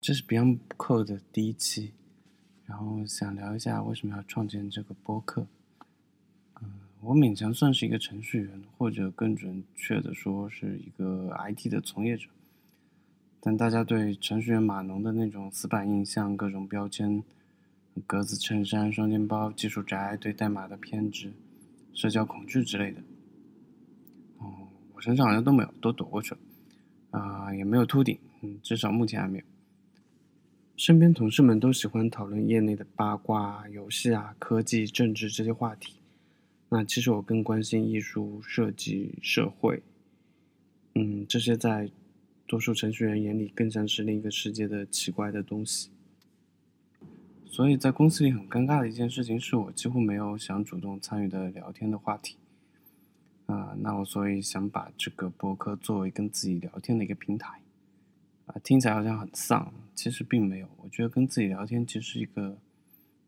这是 Beyond Code 的第一期，然后想聊一下为什么要创建这个播客。嗯，我勉强算是一个程序员，或者更准确的说是一个 IT 的从业者。但大家对程序员码农的那种死板印象、各种标签、格子衬衫、双肩包、技术宅、对代码的偏执、社交恐惧之类的，哦，我身上好像都没有，都躲过去了。啊，也没有秃顶，嗯，至少目前还没有。身边同事们都喜欢讨论业内的八卦、游戏啊、科技、政治这些话题。那其实我更关心艺术、设计、社会，嗯，这些在多数程序员眼里更像是另一个世界的奇怪的东西。所以在公司里很尴尬的一件事情是我几乎没有想主动参与的聊天的话题。啊，那我所以想把这个博客作为跟自己聊天的一个平台。啊，听起来好像很丧，其实并没有。我觉得跟自己聊天其实是一个，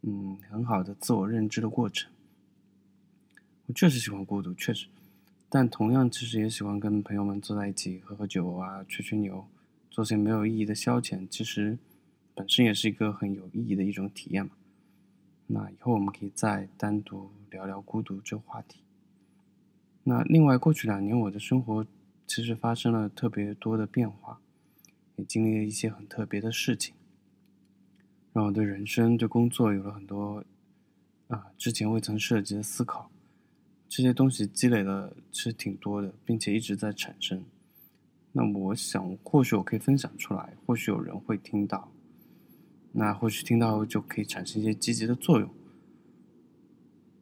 嗯，很好的自我认知的过程。我确实喜欢孤独，确实，但同样其实也喜欢跟朋友们坐在一起喝喝酒啊，吹吹牛，做些没有意义的消遣。其实本身也是一个很有意义的一种体验嘛。那以后我们可以再单独聊聊孤独这个话题。那另外，过去两年我的生活其实发生了特别多的变化。经历了一些很特别的事情，让我对人生、对工作有了很多啊之前未曾涉及的思考。这些东西积累的其实挺多的，并且一直在产生。那我想，或许我可以分享出来，或许有人会听到。那或许听到就可以产生一些积极的作用。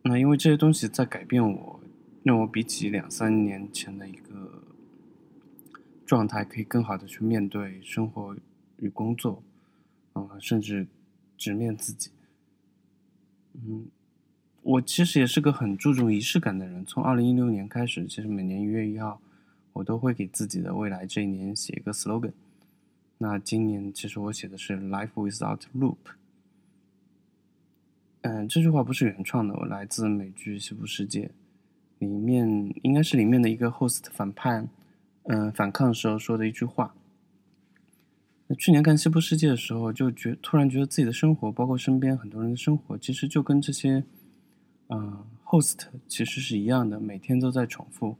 那因为这些东西在改变我，让我比起两三年前的一个。状态可以更好的去面对生活与工作，啊，甚至直面自己。嗯，我其实也是个很注重仪式感的人。从二零一六年开始，其实每年一月一号，我都会给自己的未来这一年写一个 slogan。那今年其实我写的是 “Life without loop”。嗯，这句话不是原创的，我来自美剧《西部世界》里面，应该是里面的一个 host 反叛。嗯，反抗时候说的一句话。去年看《西部世界》的时候，就觉突然觉得自己的生活，包括身边很多人的生活，其实就跟这些，嗯，host 其实是一样的，每天都在重复。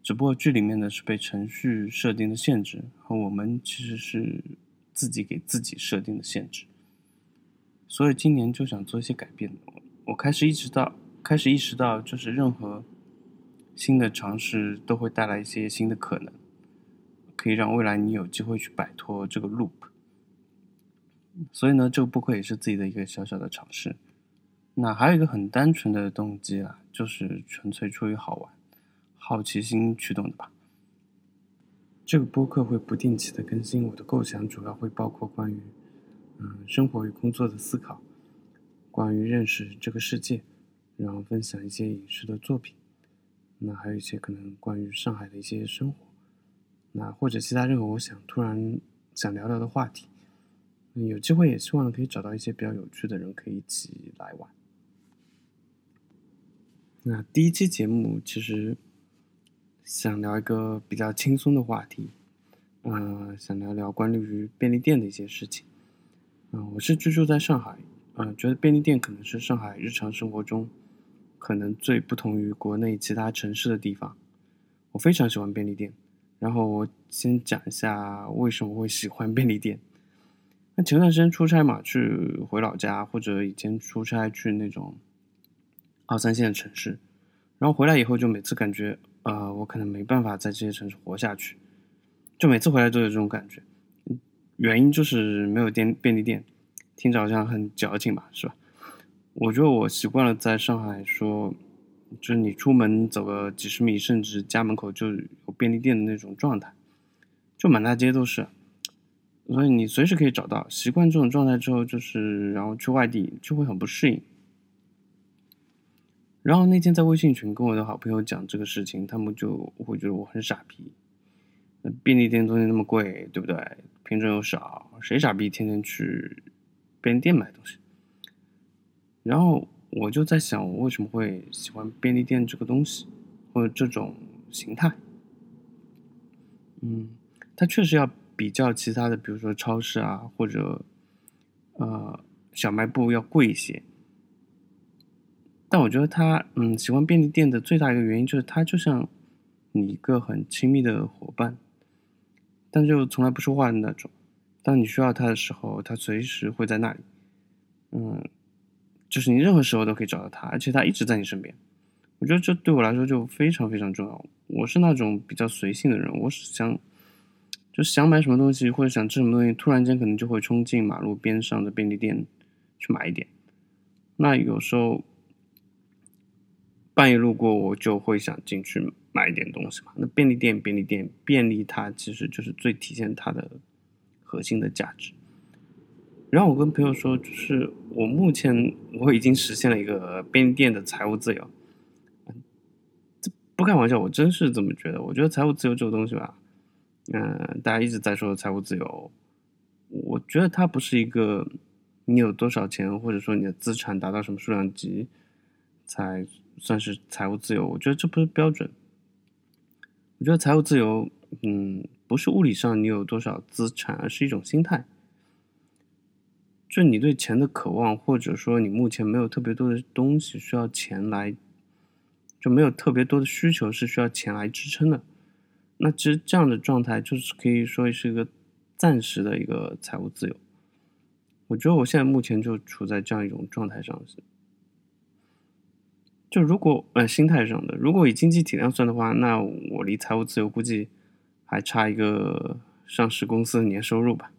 只不过剧里面的是被程序设定的限制，和我们其实是自己给自己设定的限制。所以今年就想做一些改变。我开始意识到，开始意识到，就是任何。新的尝试都会带来一些新的可能，可以让未来你有机会去摆脱这个 loop。所以呢，这个播客也是自己的一个小小的尝试。那还有一个很单纯的动机啊，就是纯粹出于好玩、好奇心驱动的吧。这个播客会不定期的更新，我的构想主要会包括关于嗯生活与工作的思考，关于认识这个世界，然后分享一些影视的作品。那还有一些可能关于上海的一些生活，那或者其他任何我想突然想聊聊的话题，有机会也希望可以找到一些比较有趣的人可以一起来玩。那第一期节目其实想聊一个比较轻松的话题，嗯，想聊聊关于便利店的一些事情。嗯，我是居住在上海，嗯，觉得便利店可能是上海日常生活中。可能最不同于国内其他城市的地方，我非常喜欢便利店。然后我先讲一下为什么会喜欢便利店。那前段时间出差嘛，去回老家，或者以前出差去那种二三线城市，然后回来以后就每次感觉，呃，我可能没办法在这些城市活下去，就每次回来都有这种感觉。原因就是没有店便利店，听着好像很矫情吧，是吧？我觉得我习惯了在上海说，就是你出门走个几十米，甚至家门口就有便利店的那种状态，就满大街都是，所以你随时可以找到。习惯这种状态之后，就是然后去外地就会很不适应。然后那天在微信群跟我的好朋友讲这个事情，他们就会觉得我很傻逼。那便利店东西那么贵，对不对？品种又少，谁傻逼天天去便利店买东西？然后我就在想，我为什么会喜欢便利店这个东西，或者这种形态？嗯，它确实要比较其他的，比如说超市啊，或者呃小卖部要贵一些。但我觉得他嗯喜欢便利店的最大一个原因就是它就像你一个很亲密的伙伴，但就从来不说话的那种。当你需要他的时候，他随时会在那里。嗯，就是你任何时候都可以找到他，而且他一直在你身边。我觉得这对我来说就非常非常重要。我是那种比较随性的人，我是想就想买什么东西或者想吃什么东西，突然间可能就会冲进马路边上的便利店去买一点。那有时候半夜路过，我就会想进去买一点东西嘛。那便利店，便利店，便利，它其实就是最体现它的。核心的价值。然后我跟朋友说，就是我目前我已经实现了一个便利店的财务自由。这不开玩笑，我真是这么觉得。我觉得财务自由这个东西吧，嗯，大家一直在说财务自由，我觉得它不是一个你有多少钱，或者说你的资产达到什么数量级才算是财务自由。我觉得这不是标准。我觉得财务自由，嗯。不是物理上你有多少资产，而是一种心态。就你对钱的渴望，或者说你目前没有特别多的东西需要钱来，就没有特别多的需求是需要钱来支撑的。那其实这样的状态就是可以说是一个暂时的一个财务自由。我觉得我现在目前就处在这样一种状态上。就如果呃心态上的，如果以经济体量算的话，那我离财务自由估计。还差一个上市公司的年收入吧。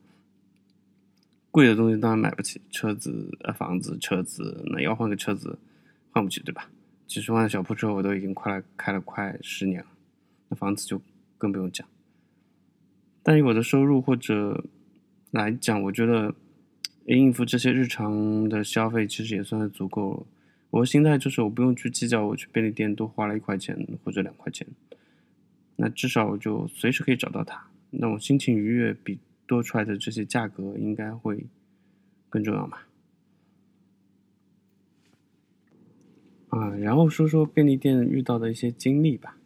贵的东西当然买不起，车子、呃房子、车子，那要换个车子，换不起，对吧？几十万的小破车我都已经快开了快十年了，那房子就更不用讲。但以我的收入或者来讲，我觉得应付这些日常的消费其实也算是足够了。我的心态就是我不用去计较，我去便利店多花了一块钱或者两块钱。那至少我就随时可以找到它，那我心情愉悦比多出来的这些价格应该会更重要嘛？啊，然后说说便利店遇到的一些经历吧。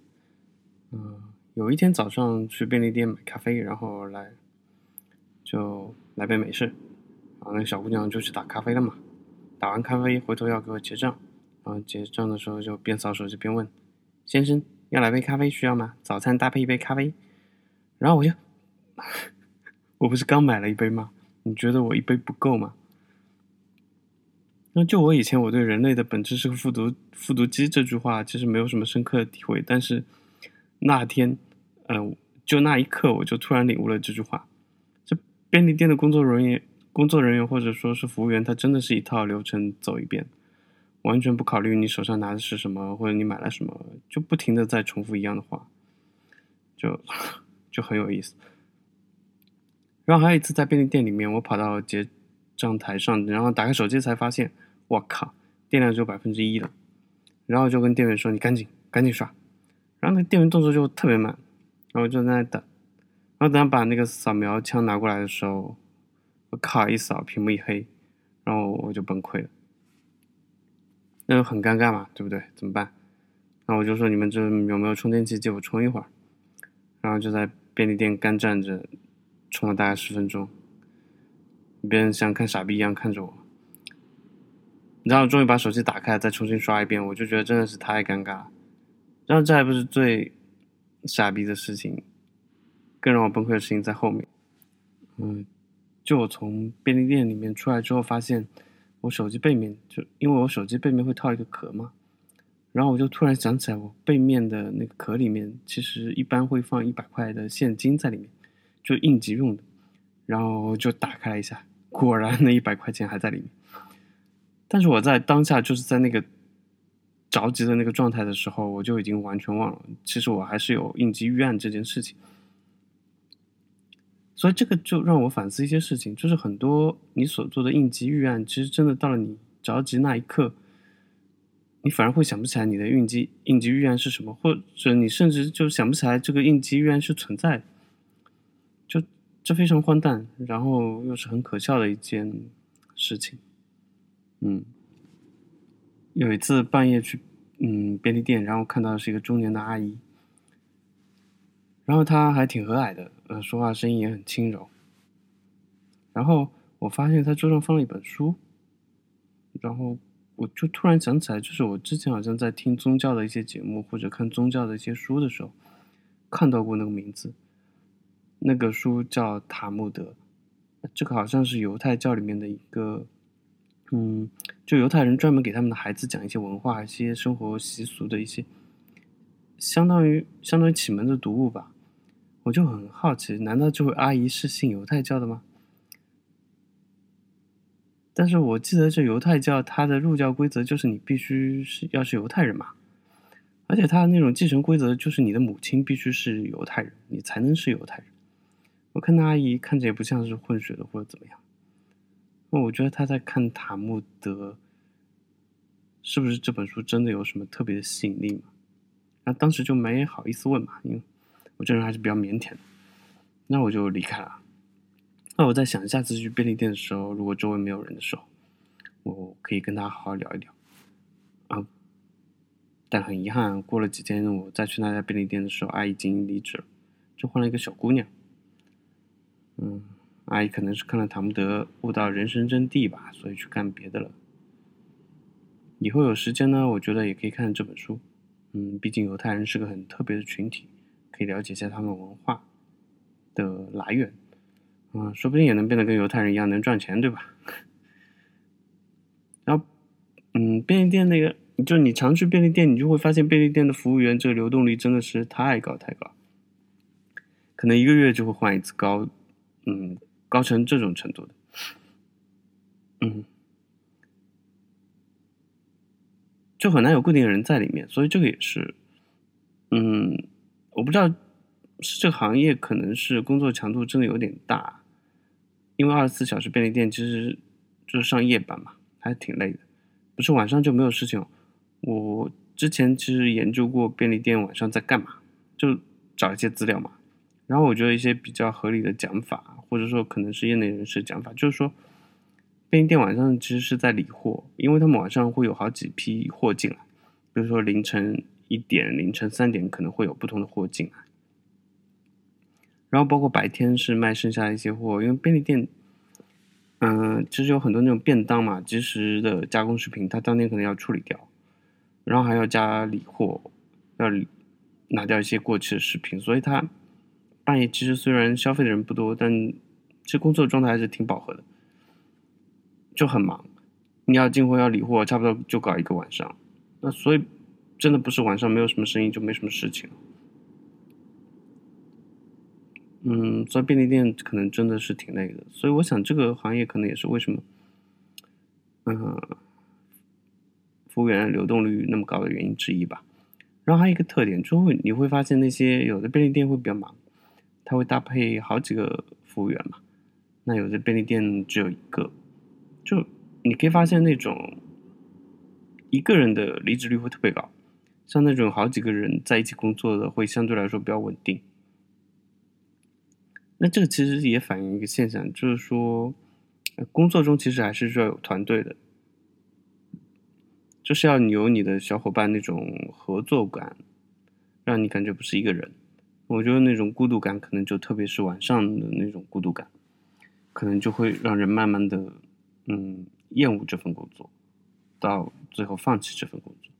嗯，有一天早上去便利店买咖啡，然后来就来杯美式，然后那小姑娘就去打咖啡了嘛。打完咖啡回头要给我结账，然后结账的时候就边扫手机边问先生。要来杯咖啡需要吗？早餐搭配一杯咖啡，然后我就，我不是刚买了一杯吗？你觉得我一杯不够吗？那就我以前我对人类的本质是个复读复读机这句话其实没有什么深刻的体会，但是那天，呃，就那一刻我就突然领悟了这句话。这便利店的工作人员工作人员或者说是服务员，他真的是一套流程走一遍。完全不考虑你手上拿的是什么，或者你买了什么，就不停的在重复一样的话，就 就很有意思。然后还有一次在便利店里面，我跑到结账台上，然后打开手机才发现，我靠，电量只有百分之一了。然后就跟店员说：“你赶紧赶紧刷。”然后那店员动作就特别慢，然后我就在那等。然后等他把那个扫描枪拿过来的时候，我靠，一扫屏幕一黑，然后我就崩溃了。那就很尴尬嘛，对不对？怎么办？然后我就说你们这有没有充电器借我充一会儿？然后就在便利店干站着，充了大概十分钟。别人像看傻逼一样看着我。然后终于把手机打开，再重新刷一遍，我就觉得真的是太尴尬。然后这还不是最傻逼的事情，更让我崩溃的事情在后面。嗯，就我从便利店里面出来之后，发现。我手机背面就因为我手机背面会套一个壳嘛，然后我就突然想起来，我背面的那个壳里面其实一般会放一百块的现金在里面，就应急用的。然后就打开了一下，果然那一百块钱还在里面。但是我在当下就是在那个着急的那个状态的时候，我就已经完全忘了，其实我还是有应急预案这件事情。所以这个就让我反思一些事情，就是很多你所做的应急预案，其实真的到了你着急那一刻，你反而会想不起来你的应急应急预案是什么，或者你甚至就想不起来这个应急预案是存在的，这非常荒诞，然后又是很可笑的一件事情。嗯，有一次半夜去嗯便利店，然后看到是一个中年的阿姨。然后她还挺和蔼的，呃，说话声音也很轻柔。然后我发现他桌上放了一本书，然后我就突然想起来，就是我之前好像在听宗教的一些节目或者看宗教的一些书的时候，看到过那个名字。那个书叫《塔木德》，这个好像是犹太教里面的一个。嗯，就犹太人专门给他们的孩子讲一些文化、一些生活习俗的一些，相当于相当于启蒙的读物吧。我就很好奇，难道这位阿姨是信犹太教的吗？但是我记得这犹太教它的入教规则就是你必须是要是犹太人嘛，而且它的那种继承规则就是你的母亲必须是犹太人，你才能是犹太人。我看那阿姨看着也不像是混血的或者怎么样。那我觉得她在看塔木德，是不是这本书真的有什么特别的吸引力嘛？那当时就没好意思问嘛，因为我这人还是比较腼腆的。那我就离开了。那我在想，下次去便利店的时候，如果周围没有人的时候，我可以跟他好好聊一聊。啊，但很遗憾，过了几天，我再去那家便利店的时候，阿姨已经离职了，就换了一个小姑娘。嗯。阿姨可能是看了塔木德悟到人生真谛吧，所以去干别的了。以后有时间呢，我觉得也可以看这本书。嗯，毕竟犹太人是个很特别的群体，可以了解一下他们文化的来源。嗯，说不定也能变得跟犹太人一样能赚钱，对吧？然后，嗯，便利店那个，就你常去便利店，你就会发现便利店的服务员这个流动率真的是太高太高，可能一个月就会换一次高，嗯。高成这种程度的，嗯，就很难有固定的人在里面，所以这个也是，嗯，我不知道是这个行业可能是工作强度真的有点大，因为二十四小时便利店其实就是上夜班嘛，还挺累的，不是晚上就没有事情。我之前其实研究过便利店晚上在干嘛，就找一些资料嘛。然后我觉得一些比较合理的讲法，或者说可能是业内人士讲法，就是说，便利店晚上其实是在理货，因为他们晚上会有好几批货进来，比如说凌晨一点、凌晨三点可能会有不同的货进来，然后包括白天是卖剩下一些货，因为便利店，嗯，其实有很多那种便当嘛，即时的加工食品，它当天可能要处理掉，然后还要加理货，要拿掉一些过期的食品，所以它。半夜其实虽然消费的人不多，但其实工作状态还是挺饱和的，就很忙。你要进货要理货，差不多就搞一个晚上。那所以真的不是晚上没有什么生意就没什么事情。嗯，所以便利店可能真的是挺累的。所以我想这个行业可能也是为什么，嗯，服务员流动率那么高的原因之一吧。然后还有一个特点，就会你会发现那些有的便利店会比较忙。他会搭配好几个服务员嘛？那有的便利店只有一个，就你可以发现那种一个人的离职率会特别高，像那种好几个人在一起工作的会相对来说比较稳定。那这个其实也反映一个现象，就是说工作中其实还是需要有团队的，就是要有你的小伙伴那种合作感，让你感觉不是一个人。我觉得那种孤独感，可能就特别是晚上的那种孤独感，可能就会让人慢慢的，嗯，厌恶这份工作，到最后放弃这份工作。